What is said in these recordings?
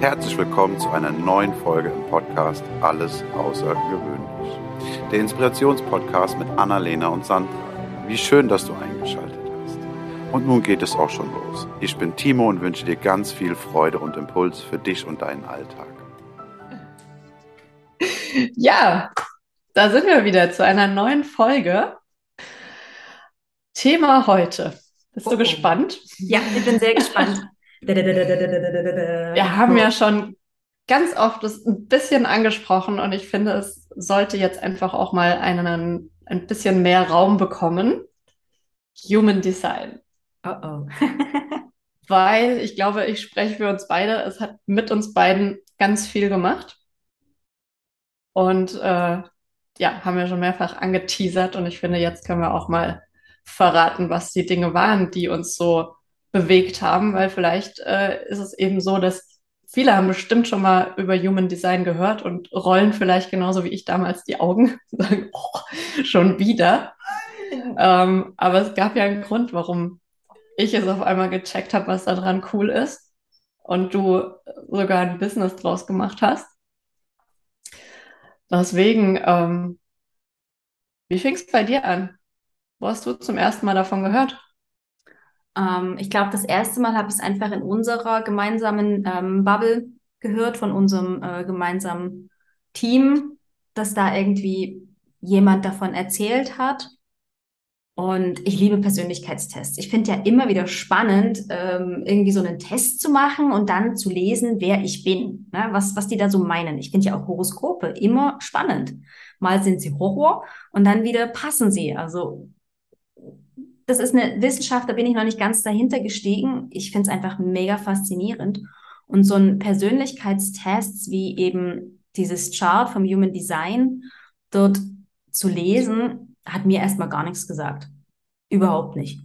Herzlich willkommen zu einer neuen Folge im Podcast Alles Außergewöhnlich. Der Inspirationspodcast mit Annalena und Sandra. Wie schön, dass du eingeschaltet hast. Und nun geht es auch schon los. Ich bin Timo und wünsche dir ganz viel Freude und Impuls für dich und deinen Alltag. Ja, da sind wir wieder zu einer neuen Folge. Thema heute. Bist du oh. gespannt? Ja, ich bin sehr gespannt. Wir haben ja schon ganz oft das ein bisschen angesprochen und ich finde, es sollte jetzt einfach auch mal einen, ein bisschen mehr Raum bekommen. Human Design. Oh oh. Weil ich glaube, ich spreche für uns beide. Es hat mit uns beiden ganz viel gemacht. Und äh, ja, haben wir schon mehrfach angeteasert und ich finde, jetzt können wir auch mal verraten, was die Dinge waren, die uns so bewegt haben, weil vielleicht äh, ist es eben so, dass viele haben bestimmt schon mal über Human Design gehört und rollen vielleicht genauso wie ich damals die Augen und sagen, oh, schon wieder. ähm, aber es gab ja einen Grund, warum ich es auf einmal gecheckt habe, was daran cool ist und du sogar ein Business draus gemacht hast. Deswegen, ähm, wie fing es bei dir an? Wo hast du zum ersten Mal davon gehört? Ähm, ich glaube, das erste Mal habe ich es einfach in unserer gemeinsamen ähm, Bubble gehört, von unserem äh, gemeinsamen Team, dass da irgendwie jemand davon erzählt hat. Und ich liebe Persönlichkeitstests. Ich finde ja immer wieder spannend, ähm, irgendwie so einen Test zu machen und dann zu lesen, wer ich bin, ne? was, was die da so meinen. Ich finde ja auch Horoskope immer spannend. Mal sind sie Horror und dann wieder passen sie. Also das ist eine Wissenschaft, da bin ich noch nicht ganz dahinter gestiegen. Ich finde es einfach mega faszinierend. Und so ein Persönlichkeitstest wie eben dieses Chart vom Human Design dort zu lesen, hat mir erstmal gar nichts gesagt. Überhaupt nicht.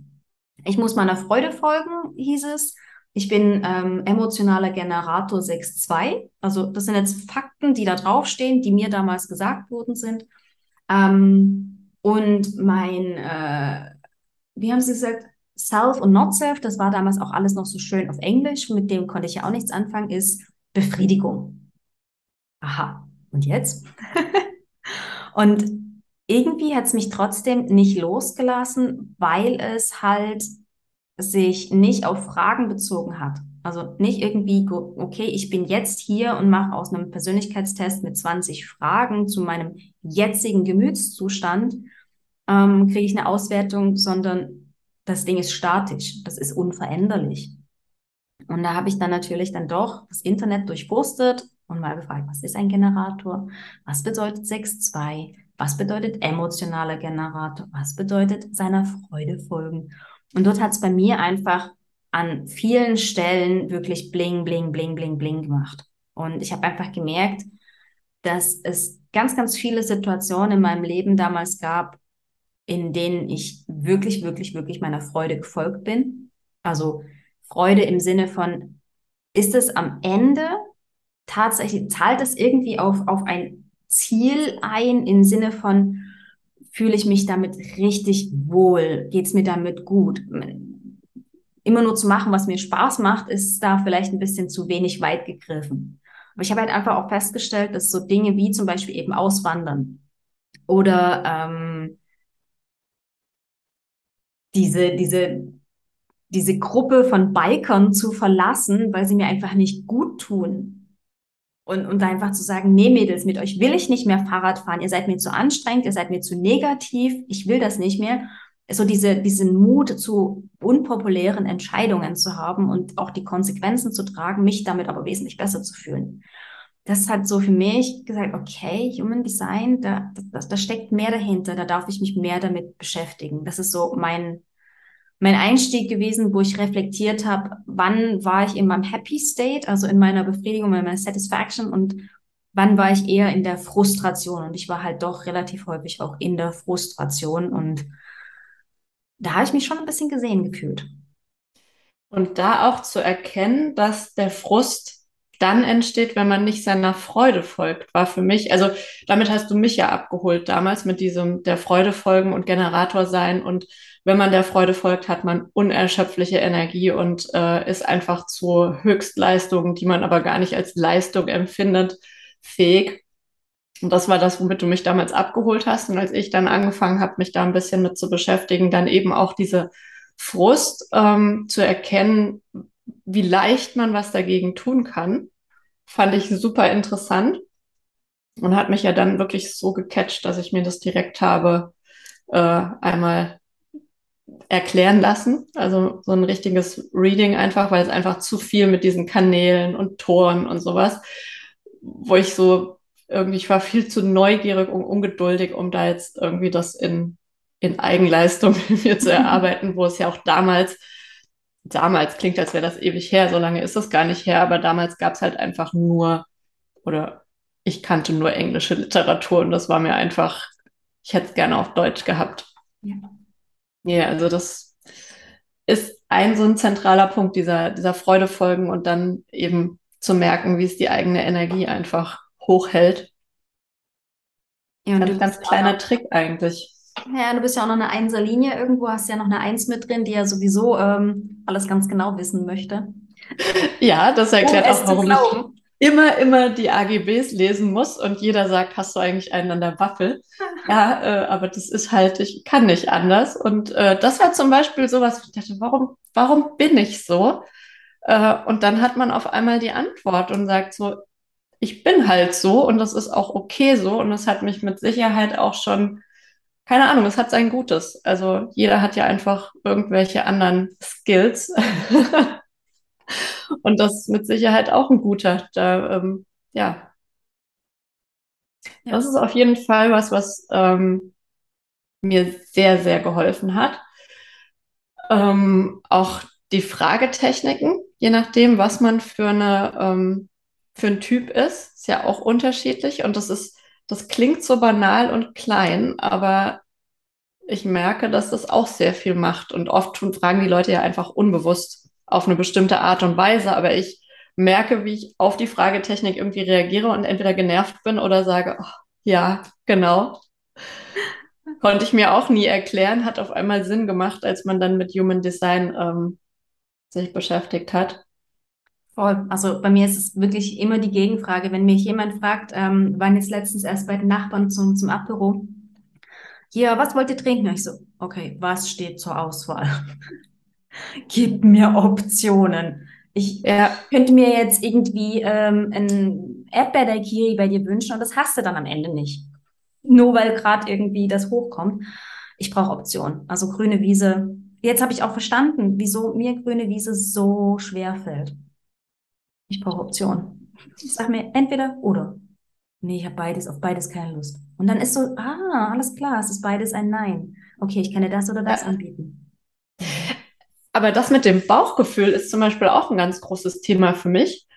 Ich muss meiner Freude folgen, hieß es. Ich bin ähm, emotionaler Generator 6.2. Also das sind jetzt Fakten, die da draufstehen, die mir damals gesagt worden sind. Ähm, und mein äh, wie haben Sie gesagt, Self und Not Self, das war damals auch alles noch so schön auf Englisch, mit dem konnte ich ja auch nichts anfangen, ist Befriedigung. Aha, und jetzt? und irgendwie hat es mich trotzdem nicht losgelassen, weil es halt sich nicht auf Fragen bezogen hat. Also nicht irgendwie, okay, ich bin jetzt hier und mache aus einem Persönlichkeitstest mit 20 Fragen zu meinem jetzigen Gemütszustand ähm, kriege ich eine Auswertung, sondern das Ding ist statisch, das ist unveränderlich. Und da habe ich dann natürlich dann doch das Internet durchforstet und mal gefragt, was ist ein Generator? Was bedeutet 6.2? Was bedeutet emotionaler Generator? Was bedeutet seiner Freude folgen? Und dort hat es bei mir einfach an vielen Stellen wirklich bling, bling, bling, bling, bling gemacht. Und ich habe einfach gemerkt, dass es ganz, ganz viele Situationen in meinem Leben damals gab, in denen ich wirklich, wirklich, wirklich meiner Freude gefolgt bin. Also Freude im Sinne von, ist es am Ende tatsächlich, zahlt es irgendwie auf, auf ein Ziel ein im Sinne von, fühle ich mich damit richtig wohl, geht es mir damit gut. Immer nur zu machen, was mir Spaß macht, ist da vielleicht ein bisschen zu wenig weit gegriffen. Aber ich habe halt einfach auch festgestellt, dass so Dinge wie zum Beispiel eben Auswandern oder ähm, diese, diese, diese Gruppe von Bikern zu verlassen, weil sie mir einfach nicht gut tun. Und, und einfach zu sagen, nee, Mädels, mit euch will ich nicht mehr Fahrrad fahren. Ihr seid mir zu anstrengend, ihr seid mir zu negativ, ich will das nicht mehr. So diese, diesen Mut zu unpopulären Entscheidungen zu haben und auch die Konsequenzen zu tragen, mich damit aber wesentlich besser zu fühlen. Das hat so für mich gesagt, okay, Human Design, da, da, da steckt mehr dahinter, da darf ich mich mehr damit beschäftigen. Das ist so mein, mein Einstieg gewesen, wo ich reflektiert habe, wann war ich in meinem Happy State, also in meiner Befriedigung, in meiner Satisfaction und wann war ich eher in der Frustration. Und ich war halt doch relativ häufig auch in der Frustration und da habe ich mich schon ein bisschen gesehen gefühlt. Und da auch zu erkennen, dass der Frust dann entsteht, wenn man nicht seiner Freude folgt, war für mich, also damit hast du mich ja abgeholt damals mit diesem der Freude folgen und Generator sein. Und wenn man der Freude folgt, hat man unerschöpfliche Energie und äh, ist einfach zu Höchstleistungen, die man aber gar nicht als Leistung empfindet, fähig. Und das war das, womit du mich damals abgeholt hast. Und als ich dann angefangen habe, mich da ein bisschen mit zu beschäftigen, dann eben auch diese Frust ähm, zu erkennen, wie leicht man was dagegen tun kann, fand ich super interessant und hat mich ja dann wirklich so gecatcht, dass ich mir das direkt habe äh, einmal erklären lassen. Also so ein richtiges Reading einfach, weil es einfach zu viel mit diesen Kanälen und Toren und sowas, wo ich so irgendwie, ich war viel zu neugierig und ungeduldig, um da jetzt irgendwie das in, in Eigenleistung mir zu erarbeiten, wo es ja auch damals, damals klingt, als wäre das ewig her, so lange ist das gar nicht her, aber damals gab es halt einfach nur, oder ich kannte nur englische Literatur und das war mir einfach, ich hätte es gerne auf Deutsch gehabt. Ja. ja, also das ist ein so ein zentraler Punkt dieser, dieser Freude folgen und dann eben zu merken, wie es die eigene Energie einfach hochhält. Ja, und ein ganz kleiner Trick eigentlich. Ja, du bist ja auch noch eine Einserlinie irgendwo, hast ja noch eine Eins mit drin, die ja sowieso ähm, alles ganz genau wissen möchte. Ja, das erklärt um auch, warum ich immer, immer die AGBs lesen muss und jeder sagt, hast du eigentlich einen an der Waffel? ja, äh, aber das ist halt, ich kann nicht anders. Und äh, das war zum Beispiel sowas, ich dachte, warum, warum bin ich so? Äh, und dann hat man auf einmal die Antwort und sagt so, ich bin halt so und das ist auch okay so und das hat mich mit Sicherheit auch schon, keine Ahnung, es hat sein Gutes. Also jeder hat ja einfach irgendwelche anderen Skills und das ist mit Sicherheit auch ein guter. Da, ähm, ja. ja. Das ist auf jeden Fall was, was ähm, mir sehr, sehr geholfen hat. Ähm, auch die Fragetechniken, je nachdem, was man für eine ähm, für ein Typ ist. Ist ja auch unterschiedlich und das ist, das klingt so banal und klein, aber ich merke, dass das auch sehr viel macht und oft fragen die Leute ja einfach unbewusst auf eine bestimmte Art und Weise, aber ich merke, wie ich auf die Fragetechnik irgendwie reagiere und entweder genervt bin oder sage, oh, ja, genau. Konnte ich mir auch nie erklären, hat auf einmal Sinn gemacht, als man dann mit Human Design ähm, sich beschäftigt hat. Voll. Also bei mir ist es wirklich immer die Gegenfrage, wenn mich jemand fragt, ähm, waren jetzt letztens erst bei den Nachbarn zum, zum Apero. Ja, was wollt ihr trinken? ich so, okay, was steht zur Auswahl? Gib mir Optionen. Ich ja. könnte mir jetzt irgendwie ähm, ein Erdbeer-Daiquiri bei dir wünschen und das hast du dann am Ende nicht. Nur weil gerade irgendwie das hochkommt. Ich brauche Optionen. Also grüne Wiese. Jetzt habe ich auch verstanden, wieso mir grüne Wiese so schwer fällt. Ich brauche Optionen. Sag mir entweder oder. Nee, ich habe beides, auf beides keine Lust. Und dann ist so, ah, alles klar, es ist beides ein Nein. Okay, ich kann dir das oder das ja. anbieten. Aber das mit dem Bauchgefühl ist zum Beispiel auch ein ganz großes Thema für mich.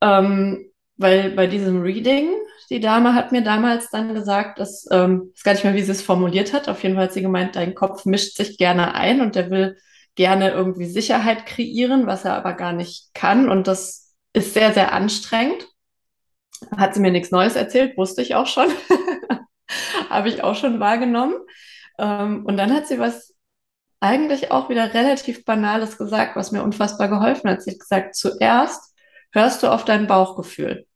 Ähm, weil bei diesem Reading, die Dame hat mir damals dann gesagt, dass, ähm, ich weiß gar nicht mehr, wie sie es formuliert hat. Auf jeden Fall hat sie gemeint, dein Kopf mischt sich gerne ein und der will gerne irgendwie Sicherheit kreieren, was er aber gar nicht kann. Und das ist sehr, sehr anstrengend. Hat sie mir nichts Neues erzählt, wusste ich auch schon. Habe ich auch schon wahrgenommen. Ähm, und dann hat sie was eigentlich auch wieder relativ Banales gesagt, was mir unfassbar geholfen hat. Sie hat gesagt, zuerst hörst du auf dein Bauchgefühl.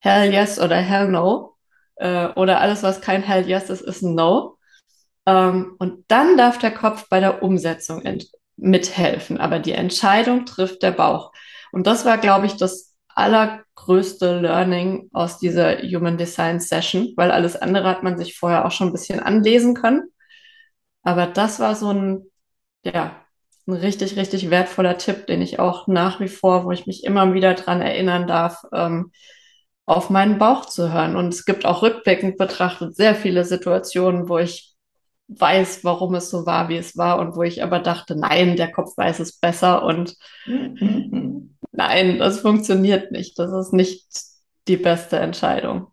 Hell yes oder hell no. Äh, oder alles, was kein hell yes ist, ist ein no. Ähm, und dann darf der Kopf bei der Umsetzung mithelfen. Aber die Entscheidung trifft der Bauch. Und das war, glaube ich, das allergrößte Learning aus dieser Human Design Session, weil alles andere hat man sich vorher auch schon ein bisschen anlesen können. Aber das war so ein, ja, ein richtig, richtig wertvoller Tipp, den ich auch nach wie vor, wo ich mich immer wieder dran erinnern darf, ähm, auf meinen Bauch zu hören. Und es gibt auch rückblickend betrachtet sehr viele Situationen, wo ich weiß, warum es so war, wie es war und wo ich aber dachte, nein, der Kopf weiß es besser und nein, das funktioniert nicht. Das ist nicht die beste Entscheidung.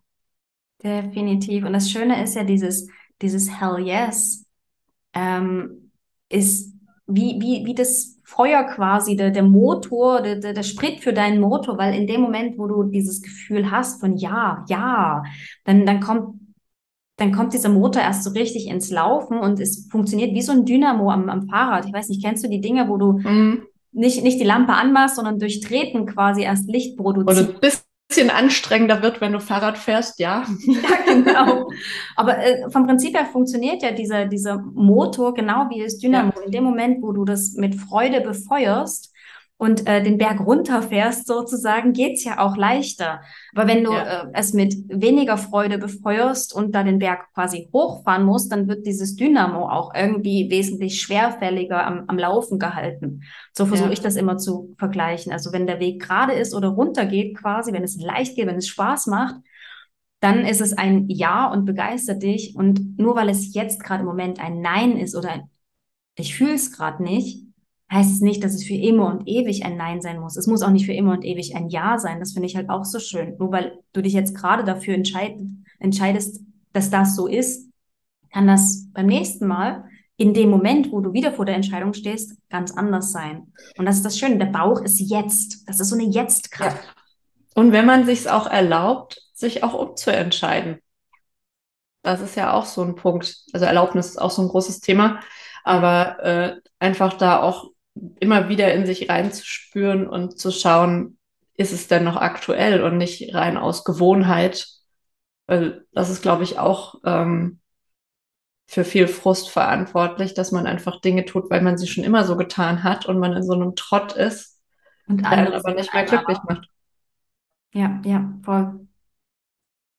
Definitiv. Und das Schöne ist ja dieses, dieses Hell Yes, ähm, ist wie, wie, wie das Feuer quasi, der, der Motor, der, der, der Sprit für deinen Motor, weil in dem Moment, wo du dieses Gefühl hast von ja, ja, dann, dann kommt dann kommt dieser Motor erst so richtig ins Laufen und es funktioniert wie so ein Dynamo am, am Fahrrad. Ich weiß nicht, kennst du die Dinge, wo du mhm. Nicht, nicht die Lampe anmachst, sondern durch Treten quasi erst Licht produzierst? Oder ein bisschen anstrengender wird, wenn du Fahrrad fährst, ja. Ja, genau. Aber äh, vom Prinzip her funktioniert ja dieser, dieser Motor genau wie das Dynamo. Ja. In dem Moment, wo du das mit Freude befeuerst, und äh, den Berg runterfährst, sozusagen, geht's ja auch leichter. Aber wenn du ja. äh, es mit weniger Freude befeuerst und da den Berg quasi hochfahren musst, dann wird dieses Dynamo auch irgendwie wesentlich schwerfälliger am, am Laufen gehalten. So versuche ja. ich das immer zu vergleichen. Also wenn der Weg gerade ist oder runter geht, quasi, wenn es leicht geht, wenn es Spaß macht, dann ist es ein Ja und begeistert dich. Und nur weil es jetzt gerade im Moment ein Nein ist oder ein Ich fühle es gerade nicht, heißt es nicht, dass es für immer und ewig ein Nein sein muss. Es muss auch nicht für immer und ewig ein Ja sein. Das finde ich halt auch so schön. Nur weil du dich jetzt gerade dafür entscheid entscheidest, dass das so ist, kann das beim nächsten Mal in dem Moment, wo du wieder vor der Entscheidung stehst, ganz anders sein. Und das ist das Schöne. Der Bauch ist jetzt. Das ist so eine Jetzt-Kraft. Ja. Und wenn man sich es auch erlaubt, sich auch umzuentscheiden. Das ist ja auch so ein Punkt. Also Erlaubnis ist auch so ein großes Thema. Aber äh, einfach da auch immer wieder in sich reinzuspüren und zu schauen, ist es denn noch aktuell und nicht rein aus Gewohnheit. Weil das ist, glaube ich, auch ähm, für viel Frust verantwortlich, dass man einfach Dinge tut, weil man sie schon immer so getan hat und man in so einem Trott ist und einen aber nicht mehr glücklich macht. Ja, ja, voll.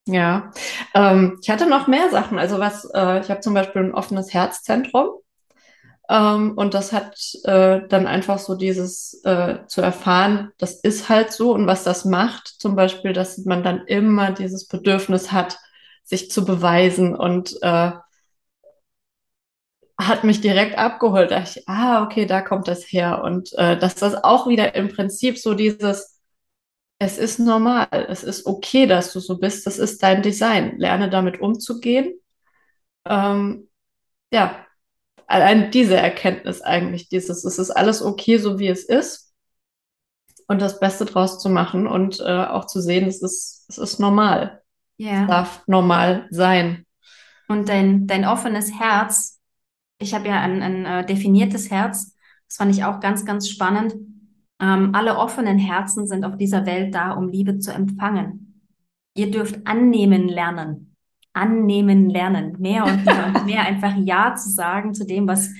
Ja, ähm, ich hatte noch mehr Sachen. Also was, äh, ich habe zum Beispiel ein offenes Herzzentrum. Ähm, und das hat äh, dann einfach so dieses äh, zu erfahren, das ist halt so und was das macht, zum Beispiel, dass man dann immer dieses Bedürfnis hat, sich zu beweisen und äh, hat mich direkt abgeholt. Da ich, ah, okay, da kommt das her. Und äh, dass das auch wieder im Prinzip so dieses, es ist normal, es ist okay, dass du so bist, das ist dein Design. Lerne damit umzugehen. Ähm, ja, allein diese Erkenntnis eigentlich, dieses, es ist alles okay, so wie es ist und das Beste draus zu machen und äh, auch zu sehen, es ist, es ist normal. Ja. Es darf normal sein. Und dein, dein offenes Herz, ich habe ja ein, ein äh, definiertes Herz, das fand ich auch ganz, ganz spannend. Ähm, alle offenen Herzen sind auf dieser Welt da, um Liebe zu empfangen. Ihr dürft annehmen lernen annehmen lernen. Mehr und mehr und mehr einfach Ja zu sagen zu dem, was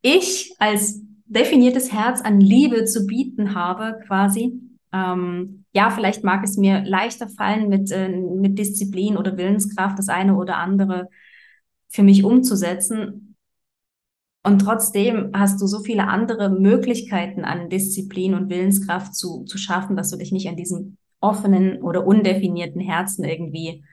ich als definiertes Herz an Liebe zu bieten habe, quasi. Ähm, ja, vielleicht mag es mir leichter fallen, mit, äh, mit Disziplin oder Willenskraft das eine oder andere für mich umzusetzen. Und trotzdem hast du so viele andere Möglichkeiten an Disziplin und Willenskraft zu, zu schaffen, dass du dich nicht an diesem offenen oder undefinierten Herzen irgendwie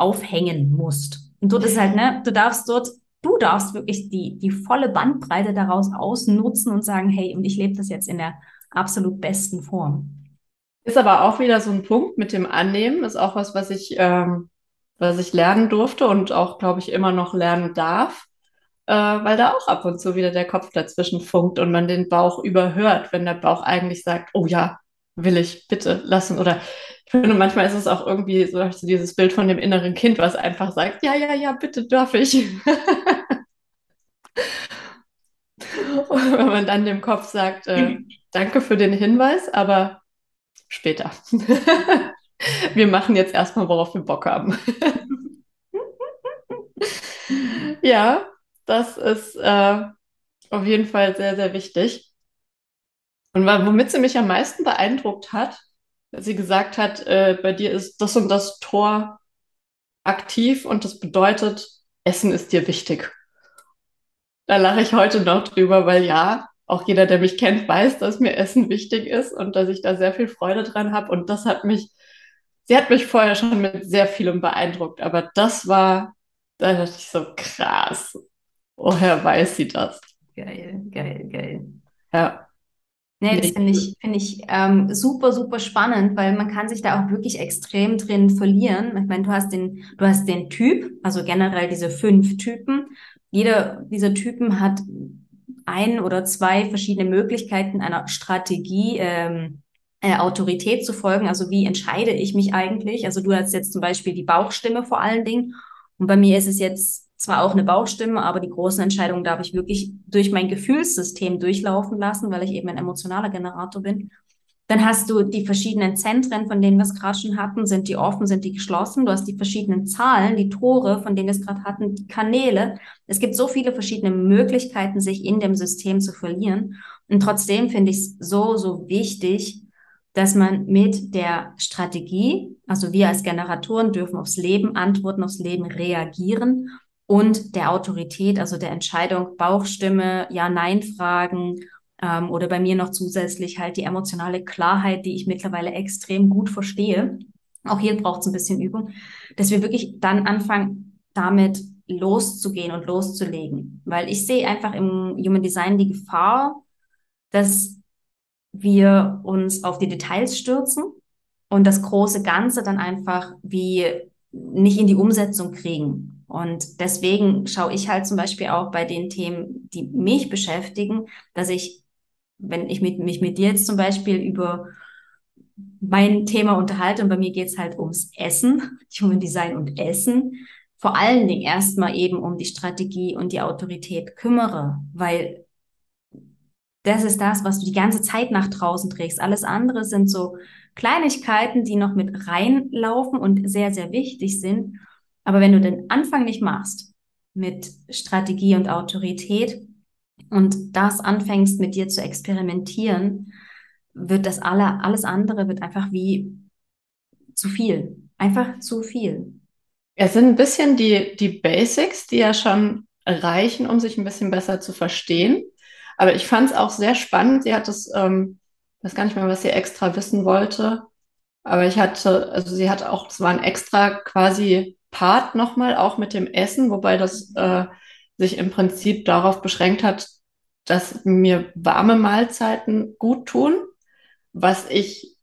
aufhängen musst. Und dort ist halt, ne, du darfst dort, du darfst wirklich die, die volle Bandbreite daraus ausnutzen und sagen, hey, und ich lebe das jetzt in der absolut besten Form. Ist aber auch wieder so ein Punkt mit dem Annehmen, ist auch was, was ich, ähm, was ich lernen durfte und auch, glaube ich, immer noch lernen darf, äh, weil da auch ab und zu wieder der Kopf dazwischen funkt und man den Bauch überhört, wenn der Bauch eigentlich sagt, oh ja, will ich bitte lassen oder finde, manchmal ist es auch irgendwie so, so dieses Bild von dem inneren Kind, was einfach sagt, ja, ja, ja, bitte darf ich. Und wenn man dann dem Kopf sagt, äh, danke für den Hinweis, aber später. wir machen jetzt erstmal, worauf wir Bock haben. ja, das ist äh, auf jeden Fall sehr, sehr wichtig. Und womit sie mich am meisten beeindruckt hat, sie gesagt hat, äh, bei dir ist das und das Tor aktiv und das bedeutet, Essen ist dir wichtig. Da lache ich heute noch drüber, weil ja, auch jeder, der mich kennt, weiß, dass mir Essen wichtig ist und dass ich da sehr viel Freude dran habe. Und das hat mich, sie hat mich vorher schon mit sehr vielem beeindruckt, aber das war, da dachte ich so, krass. Woher weiß sie das? Geil, geil, geil. Ja. Nee, das finde ich, finde ich ähm, super, super spannend, weil man kann sich da auch wirklich extrem drin verlieren. Ich meine, du hast den, du hast den Typ, also generell diese fünf Typen. Jeder dieser Typen hat ein oder zwei verschiedene Möglichkeiten einer Strategie, ähm, äh, Autorität zu folgen. Also wie entscheide ich mich eigentlich? Also du hast jetzt zum Beispiel die Bauchstimme vor allen Dingen. Und bei mir ist es jetzt zwar auch eine Bauchstimme, aber die großen Entscheidungen darf ich wirklich durch mein Gefühlssystem durchlaufen lassen, weil ich eben ein emotionaler Generator bin. Dann hast du die verschiedenen Zentren, von denen wir es gerade schon hatten. Sind die offen, sind die geschlossen? Du hast die verschiedenen Zahlen, die Tore, von denen wir es gerade hatten, die Kanäle. Es gibt so viele verschiedene Möglichkeiten, sich in dem System zu verlieren. Und trotzdem finde ich es so, so wichtig, dass man mit der Strategie, also wir als Generatoren dürfen aufs Leben antworten, aufs Leben reagieren und der Autorität, also der Entscheidung, Bauchstimme, Ja-Nein-Fragen ähm, oder bei mir noch zusätzlich halt die emotionale Klarheit, die ich mittlerweile extrem gut verstehe. Auch hier braucht es ein bisschen Übung, dass wir wirklich dann anfangen, damit loszugehen und loszulegen. Weil ich sehe einfach im Human Design die Gefahr, dass wir uns auf die Details stürzen und das große Ganze dann einfach wie nicht in die Umsetzung kriegen. Und deswegen schaue ich halt zum Beispiel auch bei den Themen, die mich beschäftigen, dass ich, wenn ich mit, mich mit dir jetzt zum Beispiel über mein Thema unterhalte und bei mir geht's halt ums Essen, Human Design und Essen, vor allen Dingen erstmal eben um die Strategie und die Autorität kümmere, weil das ist das, was du die ganze Zeit nach draußen trägst. Alles andere sind so Kleinigkeiten, die noch mit reinlaufen und sehr, sehr wichtig sind. Aber wenn du den Anfang nicht machst mit Strategie und Autorität und das anfängst mit dir zu experimentieren, wird das alle, alles andere wird einfach wie zu viel. Einfach zu viel. Es sind ein bisschen die, die Basics, die ja schon reichen, um sich ein bisschen besser zu verstehen. Aber ich fand es auch sehr spannend. Sie hat es, ähm, weiß gar nicht mehr, was sie extra wissen wollte. Aber ich hatte, also sie hat auch, es war ein extra quasi Part nochmal, auch mit dem Essen, wobei das äh, sich im Prinzip darauf beschränkt hat, dass mir warme Mahlzeiten gut tun, was ich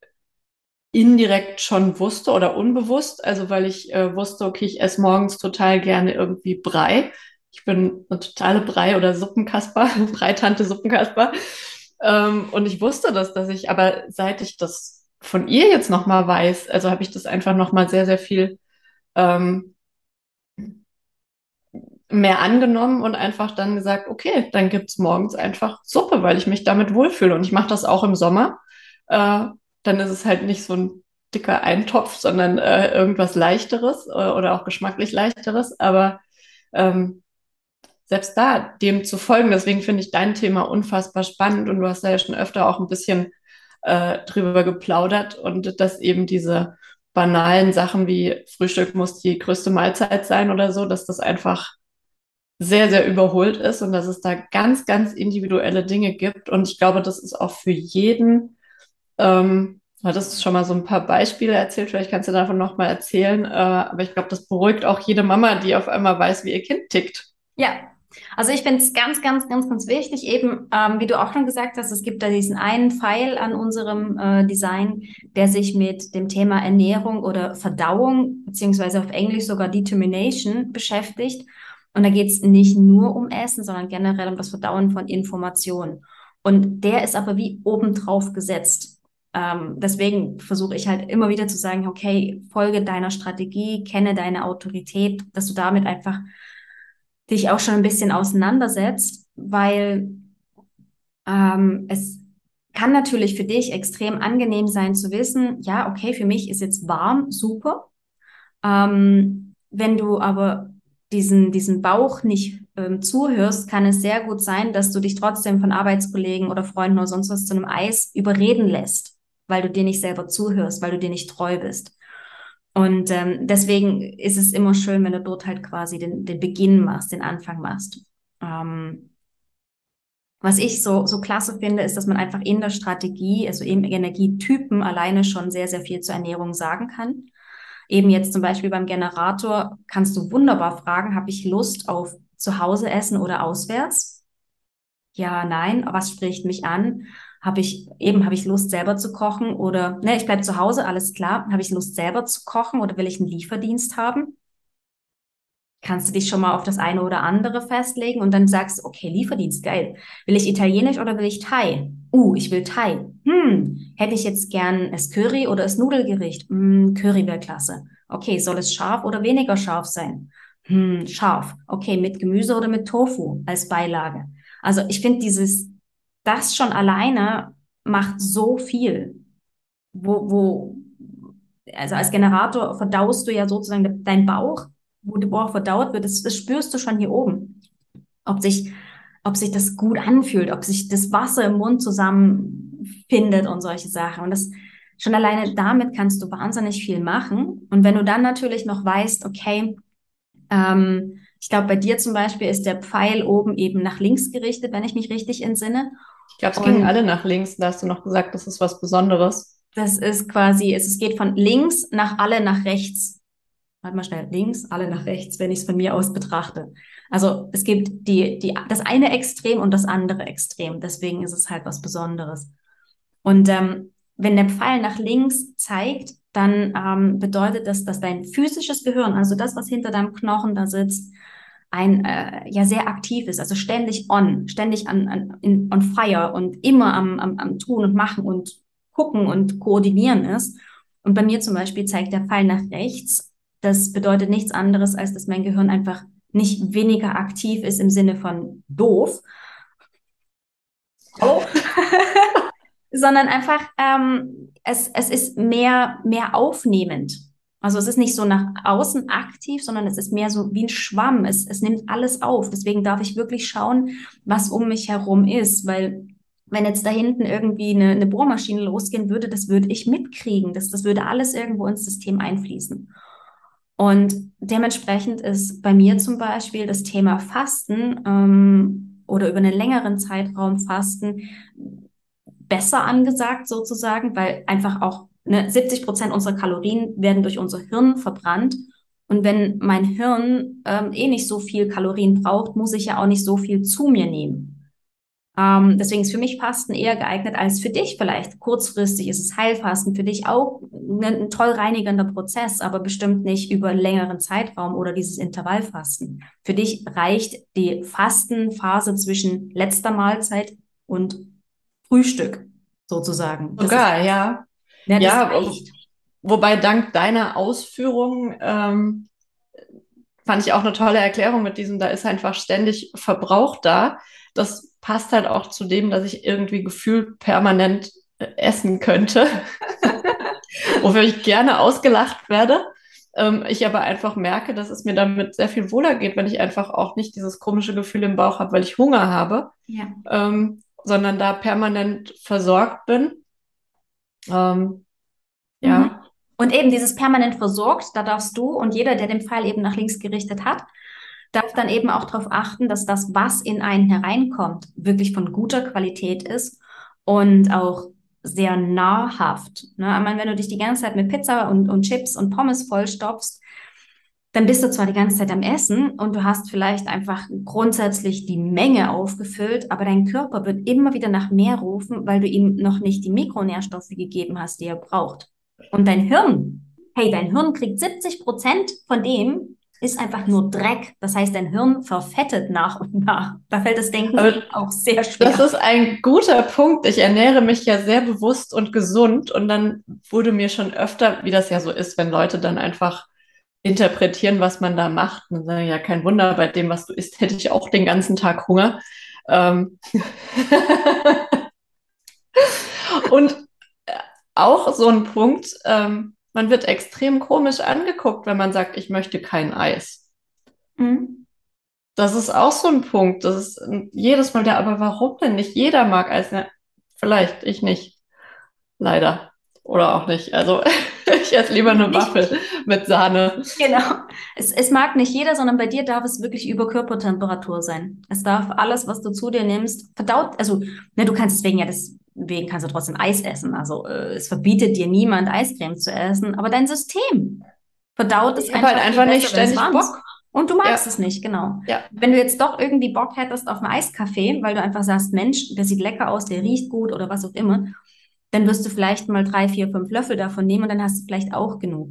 indirekt schon wusste oder unbewusst, also weil ich äh, wusste, okay, ich esse morgens total gerne irgendwie Brei ich bin eine totale Brei- oder Suppenkasper, Breitante Suppenkasper. Ähm, und ich wusste das, dass ich, aber seit ich das von ihr jetzt nochmal weiß, also habe ich das einfach nochmal sehr, sehr viel ähm, mehr angenommen und einfach dann gesagt, okay, dann gibt's morgens einfach Suppe, weil ich mich damit wohlfühle. Und ich mache das auch im Sommer. Äh, dann ist es halt nicht so ein dicker Eintopf, sondern äh, irgendwas leichteres äh, oder auch geschmacklich leichteres. Aber ähm, selbst da dem zu folgen. Deswegen finde ich dein Thema unfassbar spannend und du hast ja schon öfter auch ein bisschen äh, drüber geplaudert und dass eben diese banalen Sachen wie Frühstück muss die größte Mahlzeit sein oder so, dass das einfach sehr, sehr überholt ist und dass es da ganz, ganz individuelle Dinge gibt. Und ich glaube, das ist auch für jeden, ähm, du hattest schon mal so ein paar Beispiele erzählt, vielleicht kannst du davon nochmal erzählen, äh, aber ich glaube, das beruhigt auch jede Mama, die auf einmal weiß, wie ihr Kind tickt. Ja, also ich finde es ganz, ganz, ganz, ganz wichtig, eben, ähm, wie du auch schon gesagt hast, es gibt da diesen einen Pfeil an unserem äh, Design, der sich mit dem Thema Ernährung oder Verdauung, beziehungsweise auf Englisch sogar Determination beschäftigt. Und da geht es nicht nur um Essen, sondern generell um das Verdauen von Informationen. Und der ist aber wie obendrauf gesetzt. Ähm, deswegen versuche ich halt immer wieder zu sagen, okay, folge deiner Strategie, kenne deine Autorität, dass du damit einfach dich auch schon ein bisschen auseinandersetzt, weil ähm, es kann natürlich für dich extrem angenehm sein zu wissen, ja, okay, für mich ist jetzt warm, super. Ähm, wenn du aber diesen, diesen Bauch nicht ähm, zuhörst, kann es sehr gut sein, dass du dich trotzdem von Arbeitskollegen oder Freunden oder sonst was zu einem Eis überreden lässt, weil du dir nicht selber zuhörst, weil du dir nicht treu bist. Und ähm, deswegen ist es immer schön, wenn du dort halt quasi den, den Beginn machst, den Anfang machst. Ähm, was ich so, so klasse finde, ist, dass man einfach in der Strategie, also eben Energietypen alleine schon sehr, sehr viel zur Ernährung sagen kann. Eben jetzt zum Beispiel beim Generator kannst du wunderbar fragen, habe ich Lust auf zu Hause essen oder auswärts? Ja, nein, was spricht mich an? Habe ich eben, habe ich Lust selber zu kochen oder, ne, ich bleibe zu Hause, alles klar. Habe ich Lust selber zu kochen oder will ich einen Lieferdienst haben? kannst du dich schon mal auf das eine oder andere festlegen und dann sagst, okay, Lieferdienst, geil. Will ich Italienisch oder will ich Thai? Uh, ich will Thai. Hm, hätte ich jetzt gern das Curry oder das Nudelgericht? Hm, Curry wäre klasse. Okay, soll es scharf oder weniger scharf sein? Hm, scharf. Okay, mit Gemüse oder mit Tofu als Beilage. Also ich finde dieses, das schon alleine macht so viel. Wo, wo, also als Generator verdaust du ja sozusagen deinen Bauch wo der Bauch verdaut wird, das, das spürst du schon hier oben. Ob sich, ob sich das gut anfühlt, ob sich das Wasser im Mund zusammenfindet und solche Sachen. Und das schon alleine damit kannst du wahnsinnig viel machen. Und wenn du dann natürlich noch weißt, okay, ähm, ich glaube, bei dir zum Beispiel ist der Pfeil oben eben nach links gerichtet, wenn ich mich richtig entsinne. Ich glaube, es gingen alle nach links. Da hast du noch gesagt, das ist was Besonderes. Das ist quasi, es geht von links nach alle nach rechts warte mal schnell, links, alle nach rechts, wenn ich es von mir aus betrachte. Also es gibt die, die, das eine Extrem und das andere Extrem. Deswegen ist es halt was Besonderes. Und ähm, wenn der Pfeil nach links zeigt, dann ähm, bedeutet das, dass dein physisches Gehirn, also das, was hinter deinem Knochen da sitzt, ein äh, ja sehr aktiv ist, also ständig on, ständig an, an in, on fire und immer am, am, am tun und machen und gucken und koordinieren ist. Und bei mir zum Beispiel zeigt der Pfeil nach rechts das bedeutet nichts anderes, als dass mein Gehirn einfach nicht weniger aktiv ist im Sinne von doof, oh. sondern einfach, ähm, es, es ist mehr, mehr aufnehmend. Also es ist nicht so nach außen aktiv, sondern es ist mehr so wie ein Schwamm. Es, es nimmt alles auf. Deswegen darf ich wirklich schauen, was um mich herum ist, weil wenn jetzt da hinten irgendwie eine, eine Bohrmaschine losgehen würde, das würde ich mitkriegen. Das, das würde alles irgendwo ins System einfließen. Und dementsprechend ist bei mir zum Beispiel das Thema Fasten ähm, oder über einen längeren Zeitraum Fasten besser angesagt sozusagen, weil einfach auch ne, 70 Prozent unserer Kalorien werden durch unser Hirn verbrannt. Und wenn mein Hirn ähm, eh nicht so viel Kalorien braucht, muss ich ja auch nicht so viel zu mir nehmen. Ähm, deswegen ist für mich Fasten eher geeignet als für dich vielleicht. Kurzfristig ist es Heilfasten für dich auch ein, ein toll reinigender Prozess, aber bestimmt nicht über einen längeren Zeitraum oder dieses Intervallfasten. Für dich reicht die Fastenphase zwischen letzter Mahlzeit und Frühstück sozusagen. Sogar, ja. Ja, ja wobei dank deiner Ausführungen ähm, fand ich auch eine tolle Erklärung mit diesem, da ist einfach ständig Verbrauch da. Das passt halt auch zu dem, dass ich irgendwie gefühlt permanent äh, essen könnte, wofür ich gerne ausgelacht werde. Ähm, ich aber einfach merke, dass es mir damit sehr viel wohler geht, wenn ich einfach auch nicht dieses komische Gefühl im Bauch habe, weil ich Hunger habe, ja. ähm, sondern da permanent versorgt bin. Ähm, ja. Mhm. Und eben dieses permanent versorgt, da darfst du und jeder, der den Pfeil eben nach links gerichtet hat, darf dann eben auch darauf achten, dass das, was in einen hereinkommt, wirklich von guter Qualität ist und auch sehr nahrhaft. Ne? Ich meine, wenn du dich die ganze Zeit mit Pizza und, und Chips und Pommes vollstopfst, dann bist du zwar die ganze Zeit am Essen und du hast vielleicht einfach grundsätzlich die Menge aufgefüllt, aber dein Körper wird immer wieder nach mehr rufen, weil du ihm noch nicht die Mikronährstoffe gegeben hast, die er braucht. Und dein Hirn, hey, dein Hirn kriegt 70 Prozent von dem, ist einfach nur Dreck. Das heißt, dein Hirn verfettet nach und nach. Da fällt das Denken Aber auch sehr schwer. Das ist ein guter Punkt. Ich ernähre mich ja sehr bewusst und gesund und dann wurde mir schon öfter, wie das ja so ist, wenn Leute dann einfach interpretieren, was man da macht und sagen, ja, kein Wunder, bei dem, was du isst, hätte ich auch den ganzen Tag Hunger. Ähm und auch so ein Punkt, ähm, man wird extrem komisch angeguckt, wenn man sagt, ich möchte kein Eis. Mhm. Das ist auch so ein Punkt. Das ist jedes Mal der, aber warum denn nicht? Jeder mag Eis. Ja, vielleicht, ich nicht. Leider. Oder auch nicht. Also ich esse lieber eine Waffel mit Sahne. Genau. Es, es mag nicht jeder, sondern bei dir darf es wirklich über Körpertemperatur sein. Es darf alles, was du zu dir nimmst, verdaut, also ne, du kannst deswegen ja das wegen kannst du trotzdem Eis essen. Also äh, es verbietet dir niemand, Eiscreme zu essen, aber dein System verdaut es einfach, halt einfach nicht ständig Bock. Und du magst ja. es nicht, genau. Ja. Wenn du jetzt doch irgendwie Bock hättest auf einen Eiskaffee, weil du einfach sagst, Mensch, der sieht lecker aus, der riecht gut oder was auch immer, dann wirst du vielleicht mal drei, vier, fünf Löffel davon nehmen und dann hast du vielleicht auch genug.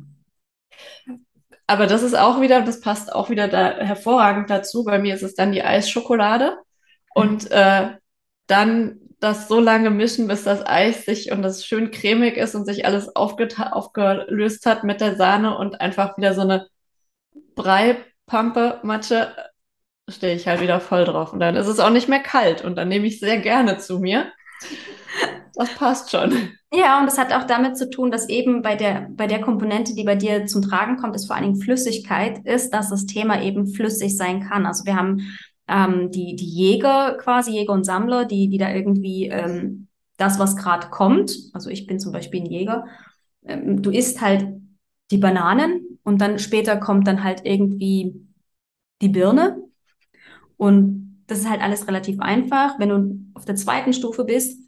aber das ist auch wieder, das passt auch wieder da hervorragend dazu. Bei mir ist es dann die Eisschokolade und äh, dann das so lange mischen, bis das Eis sich und das schön cremig ist und sich alles aufgelöst hat mit der Sahne und einfach wieder so eine Breipampe Matsche stehe ich halt wieder voll drauf und dann ist es auch nicht mehr kalt und dann nehme ich sehr gerne zu mir. Das passt schon. Ja, und das hat auch damit zu tun, dass eben bei der, bei der Komponente, die bei dir zum Tragen kommt, ist vor allen Dingen Flüssigkeit, ist, dass das Thema eben flüssig sein kann. Also wir haben ähm, die, die Jäger quasi, Jäger und Sammler, die, die da irgendwie ähm, das, was gerade kommt, also ich bin zum Beispiel ein Jäger, ähm, du isst halt die Bananen und dann später kommt dann halt irgendwie die Birne und das ist halt alles relativ einfach. Wenn du auf der zweiten Stufe bist,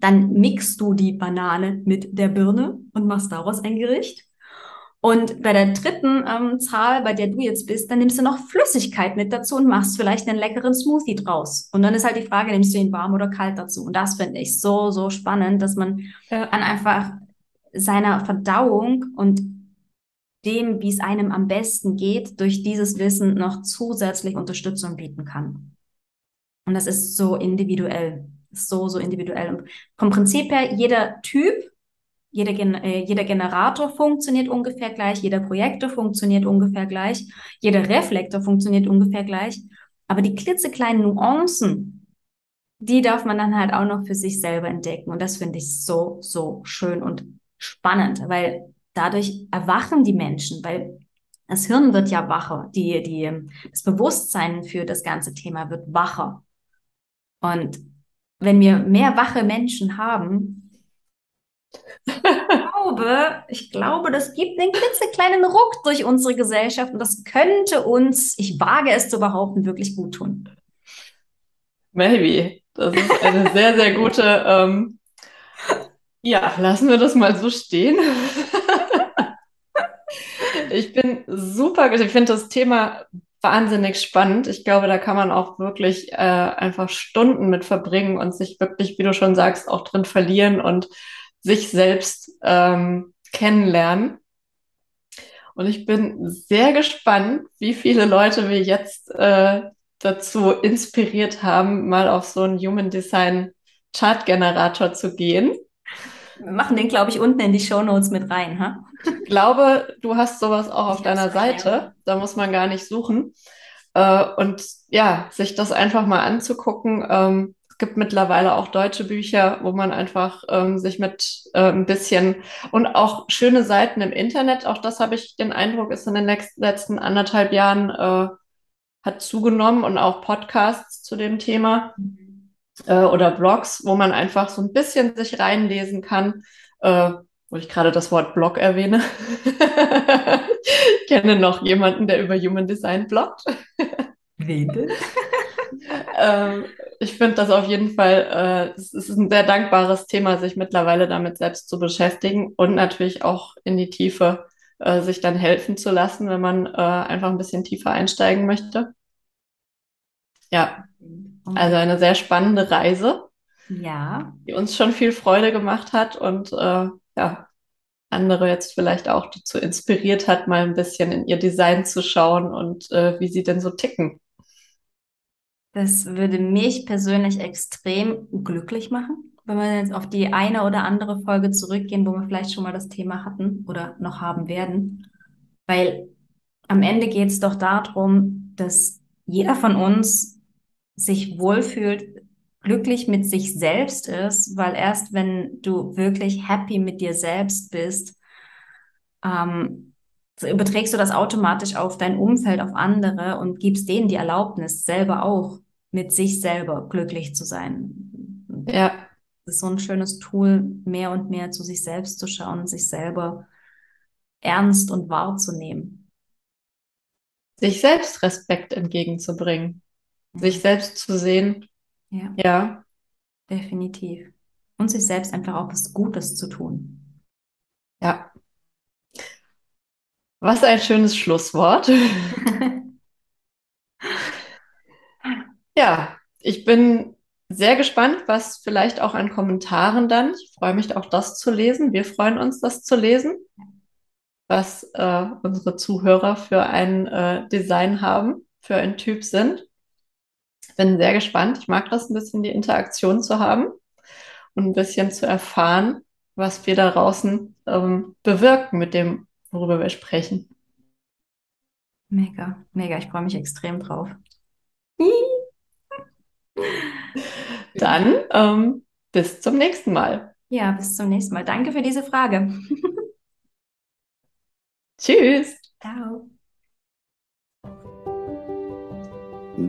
dann mixt du die Banane mit der Birne und machst daraus ein Gericht. Und bei der dritten ähm, Zahl, bei der du jetzt bist, dann nimmst du noch Flüssigkeit mit dazu und machst vielleicht einen leckeren Smoothie draus. Und dann ist halt die Frage, nimmst du ihn warm oder kalt dazu? Und das finde ich so, so spannend, dass man ja. dann einfach seiner Verdauung und dem, wie es einem am besten geht, durch dieses Wissen noch zusätzlich Unterstützung bieten kann. Und das ist so individuell, so, so individuell. Und vom Prinzip her, jeder Typ jeder, Gen äh, jeder Generator funktioniert ungefähr gleich, jeder Projektor funktioniert ungefähr gleich, jeder Reflektor funktioniert ungefähr gleich. Aber die klitzekleinen Nuancen, die darf man dann halt auch noch für sich selber entdecken. Und das finde ich so, so schön und spannend, weil dadurch erwachen die Menschen, weil das Hirn wird ja wacher, die, die, das Bewusstsein für das ganze Thema wird wacher. Und wenn wir mehr wache Menschen haben, glaube, ich glaube, das gibt einen klitzekleinen Ruck durch unsere Gesellschaft und das könnte uns, ich wage es zu behaupten, wirklich gut tun. Maybe. Das ist eine sehr, sehr gute. Ähm, ja, lassen wir das mal so stehen. ich bin super, ich finde das Thema wahnsinnig spannend. Ich glaube, da kann man auch wirklich äh, einfach Stunden mit verbringen und sich wirklich, wie du schon sagst, auch drin verlieren und sich selbst ähm, kennenlernen. Und ich bin sehr gespannt, wie viele Leute wir jetzt äh, dazu inspiriert haben, mal auf so einen Human Design Chart Generator zu gehen. Wir machen den, glaube ich, unten in die Show Notes mit rein. Ha? Ich glaube, du hast sowas auch auf ich deiner Seite. Ja. Da muss man gar nicht suchen. Äh, und ja, sich das einfach mal anzugucken. Ähm, gibt mittlerweile auch deutsche Bücher, wo man einfach ähm, sich mit äh, ein bisschen und auch schöne Seiten im Internet, auch das habe ich den Eindruck, ist in den letzten anderthalb Jahren äh, hat zugenommen und auch Podcasts zu dem Thema äh, oder Blogs, wo man einfach so ein bisschen sich reinlesen kann, äh, wo ich gerade das Wort Blog erwähne. ich kenne noch jemanden, der über Human Design bloggt. Wen ähm, ich finde das auf jeden Fall, äh, es ist ein sehr dankbares Thema, sich mittlerweile damit selbst zu beschäftigen und natürlich auch in die Tiefe äh, sich dann helfen zu lassen, wenn man äh, einfach ein bisschen tiefer einsteigen möchte. Ja, also eine sehr spannende Reise. Ja. Die uns schon viel Freude gemacht hat und äh, ja, andere jetzt vielleicht auch dazu inspiriert hat, mal ein bisschen in ihr Design zu schauen und äh, wie sie denn so ticken. Das würde mich persönlich extrem glücklich machen, wenn wir jetzt auf die eine oder andere Folge zurückgehen, wo wir vielleicht schon mal das Thema hatten oder noch haben werden. Weil am Ende geht es doch darum, dass jeder von uns sich wohlfühlt, glücklich mit sich selbst ist, weil erst wenn du wirklich happy mit dir selbst bist, ähm, überträgst du das automatisch auf dein Umfeld, auf andere und gibst denen die Erlaubnis, selber auch mit sich selber glücklich zu sein. Ja. Das ist so ein schönes Tool, mehr und mehr zu sich selbst zu schauen, sich selber ernst und wahrzunehmen. Sich selbst Respekt entgegenzubringen. Sich selbst zu sehen. Ja. Ja. Definitiv. Und sich selbst einfach auch was Gutes zu tun. Ja. Was ein schönes Schlusswort. ja, ich bin sehr gespannt, was vielleicht auch an Kommentaren dann. Ich freue mich auch, das zu lesen. Wir freuen uns, das zu lesen. was äh, unsere Zuhörer für ein äh, Design haben, für ein Typ sind. Bin sehr gespannt. Ich mag das ein bisschen, die Interaktion zu haben und ein bisschen zu erfahren, was wir da draußen ähm, bewirken mit dem, worüber wir sprechen. Mega, mega. Ich freue mich extrem drauf. Dann ähm, bis zum nächsten Mal. Ja, bis zum nächsten Mal. Danke für diese Frage. Tschüss. Ciao.